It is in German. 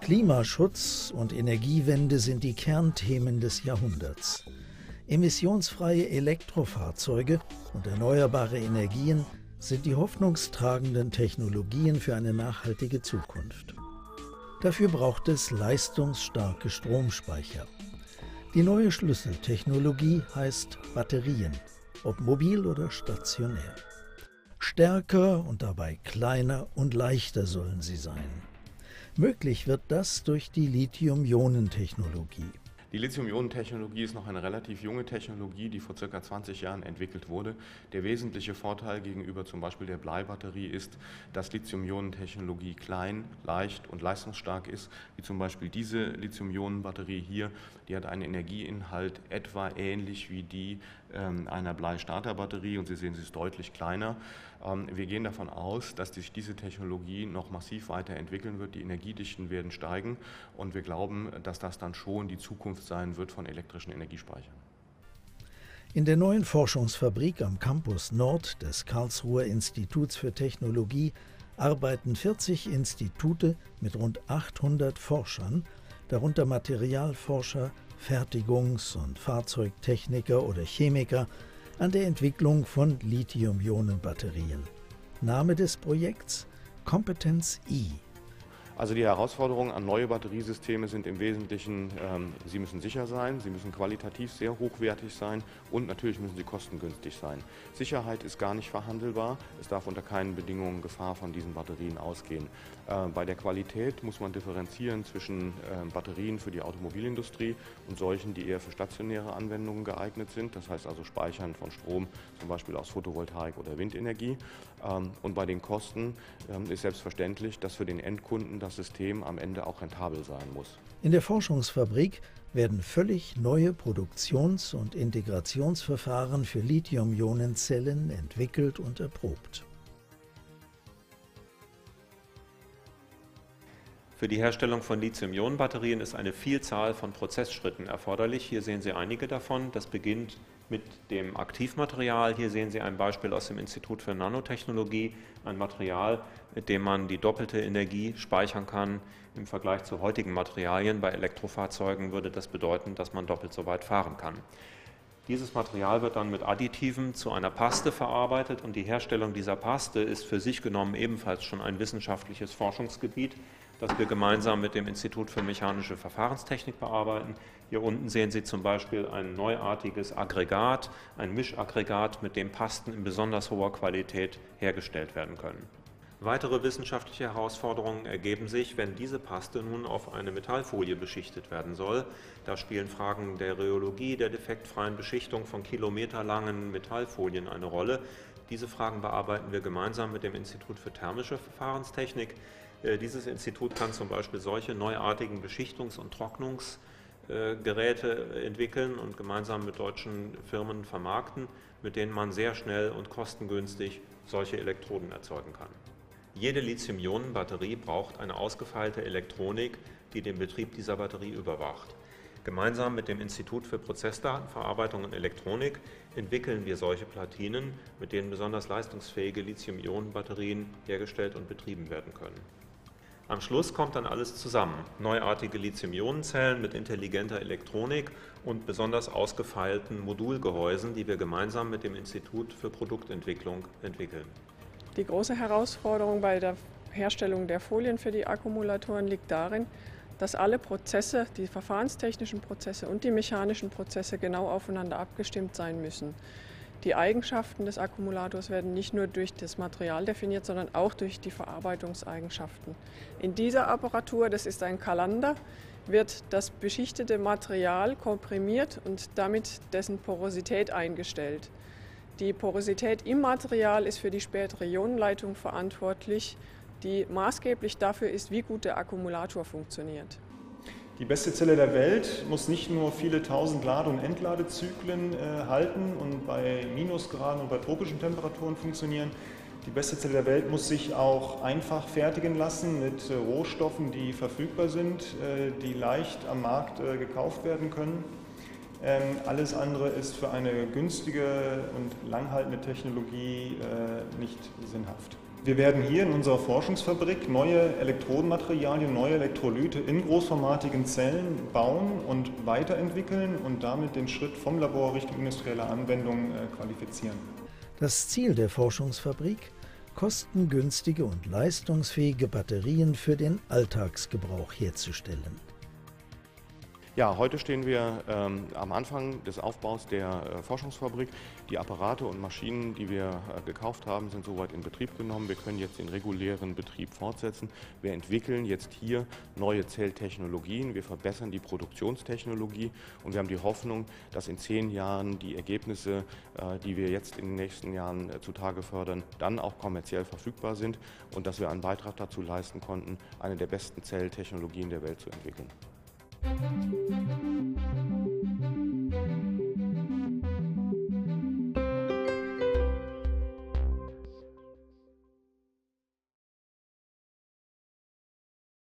Klimaschutz und Energiewende sind die Kernthemen des Jahrhunderts. Emissionsfreie Elektrofahrzeuge und erneuerbare Energien sind die hoffnungstragenden Technologien für eine nachhaltige Zukunft. Dafür braucht es leistungsstarke Stromspeicher. Die neue Schlüsseltechnologie heißt Batterien, ob mobil oder stationär. Stärker und dabei kleiner und leichter sollen sie sein. Möglich wird das durch die Lithium-Ionen-Technologie. Die Lithium-Ionen-Technologie ist noch eine relativ junge Technologie, die vor circa 20 Jahren entwickelt wurde. Der wesentliche Vorteil gegenüber zum Beispiel der Bleibatterie ist, dass Lithium-Ionen-Technologie klein, leicht und leistungsstark ist, wie zum Beispiel diese Lithium-Ionen-Batterie hier. Die hat einen Energieinhalt etwa ähnlich wie die ähm, einer Bleistarterbatterie und Sie sehen, sie ist deutlich kleiner. Ähm, wir gehen davon aus, dass sich diese Technologie noch massiv weiterentwickeln wird. Die Energiedichten werden steigen und wir glauben, dass das dann schon die Zukunft Zukunft sein wird von elektrischen Energiespeichern. In der neuen Forschungsfabrik am Campus Nord des Karlsruher Instituts für Technologie arbeiten 40 Institute mit rund 800 Forschern, darunter Materialforscher, Fertigungs- und Fahrzeugtechniker oder Chemiker, an der Entwicklung von Lithium-Ionen-Batterien. Name des Projekts Kompetenz E. Also die Herausforderungen an neue Batteriesysteme sind im Wesentlichen, ähm, sie müssen sicher sein, sie müssen qualitativ sehr hochwertig sein und natürlich müssen sie kostengünstig sein. Sicherheit ist gar nicht verhandelbar, es darf unter keinen Bedingungen Gefahr von diesen Batterien ausgehen. Äh, bei der Qualität muss man differenzieren zwischen äh, Batterien für die Automobilindustrie und solchen, die eher für stationäre Anwendungen geeignet sind, das heißt also Speichern von Strom, zum Beispiel aus Photovoltaik oder Windenergie. Ähm, und bei den Kosten ähm, ist selbstverständlich, dass für den Endkunden das das System am Ende auch rentabel sein muss. In der Forschungsfabrik werden völlig neue Produktions- und Integrationsverfahren für Lithium-Ionen-Zellen entwickelt und erprobt. Für die Herstellung von Lithium-Ionen-Batterien ist eine Vielzahl von Prozessschritten erforderlich. Hier sehen Sie einige davon. Das beginnt mit dem Aktivmaterial. Hier sehen Sie ein Beispiel aus dem Institut für Nanotechnologie, ein Material, mit dem man die doppelte Energie speichern kann im Vergleich zu heutigen Materialien. Bei Elektrofahrzeugen würde das bedeuten, dass man doppelt so weit fahren kann. Dieses Material wird dann mit Additiven zu einer Paste verarbeitet und die Herstellung dieser Paste ist für sich genommen ebenfalls schon ein wissenschaftliches Forschungsgebiet das wir gemeinsam mit dem Institut für mechanische Verfahrenstechnik bearbeiten. Hier unten sehen Sie zum Beispiel ein neuartiges Aggregat, ein Mischaggregat, mit dem Pasten in besonders hoher Qualität hergestellt werden können. Weitere wissenschaftliche Herausforderungen ergeben sich, wenn diese Paste nun auf eine Metallfolie beschichtet werden soll. Da spielen Fragen der Rheologie, der defektfreien Beschichtung von kilometerlangen Metallfolien eine Rolle. Diese Fragen bearbeiten wir gemeinsam mit dem Institut für thermische Verfahrenstechnik. Äh, dieses Institut kann zum Beispiel solche neuartigen Beschichtungs- und Trocknungsgeräte entwickeln und gemeinsam mit deutschen Firmen vermarkten, mit denen man sehr schnell und kostengünstig solche Elektroden erzeugen kann. Jede Lithium-Ionen-Batterie braucht eine ausgefeilte Elektronik, die den Betrieb dieser Batterie überwacht. Gemeinsam mit dem Institut für Prozessdatenverarbeitung und Elektronik entwickeln wir solche Platinen, mit denen besonders leistungsfähige Lithium-Ionen-Batterien hergestellt und betrieben werden können. Am Schluss kommt dann alles zusammen. Neuartige Lithium-Ionen-Zellen mit intelligenter Elektronik und besonders ausgefeilten Modulgehäusen, die wir gemeinsam mit dem Institut für Produktentwicklung entwickeln. Die große Herausforderung bei der Herstellung der Folien für die Akkumulatoren liegt darin, dass alle Prozesse, die verfahrenstechnischen Prozesse und die mechanischen Prozesse genau aufeinander abgestimmt sein müssen. Die Eigenschaften des Akkumulators werden nicht nur durch das Material definiert, sondern auch durch die Verarbeitungseigenschaften. In dieser Apparatur, das ist ein Kalander, wird das beschichtete Material komprimiert und damit dessen Porosität eingestellt. Die Porosität im Material ist für die spätere Ionenleitung verantwortlich, die maßgeblich dafür ist, wie gut der Akkumulator funktioniert. Die beste Zelle der Welt muss nicht nur viele tausend Lade- und Entladezyklen äh, halten und bei Minusgraden und bei tropischen Temperaturen funktionieren. Die beste Zelle der Welt muss sich auch einfach fertigen lassen mit äh, Rohstoffen, die verfügbar sind, äh, die leicht am Markt äh, gekauft werden können. Ähm, alles andere ist für eine günstige und langhaltende Technologie äh, nicht sinnhaft. Wir werden hier in unserer Forschungsfabrik neue Elektrodenmaterialien, neue Elektrolyte in großformatigen Zellen bauen und weiterentwickeln und damit den Schritt vom Labor Richtung industrielle Anwendung äh, qualifizieren. Das Ziel der Forschungsfabrik? Kostengünstige und leistungsfähige Batterien für den Alltagsgebrauch herzustellen. Ja, heute stehen wir ähm, am Anfang des Aufbaus der äh, Forschungsfabrik. Die Apparate und Maschinen, die wir äh, gekauft haben, sind soweit in Betrieb genommen. Wir können jetzt den regulären Betrieb fortsetzen. Wir entwickeln jetzt hier neue Zelltechnologien. Wir verbessern die Produktionstechnologie und wir haben die Hoffnung, dass in zehn Jahren die Ergebnisse, äh, die wir jetzt in den nächsten Jahren äh, zutage fördern, dann auch kommerziell verfügbar sind und dass wir einen Beitrag dazu leisten konnten, eine der besten Zelltechnologien der Welt zu entwickeln. Thank you.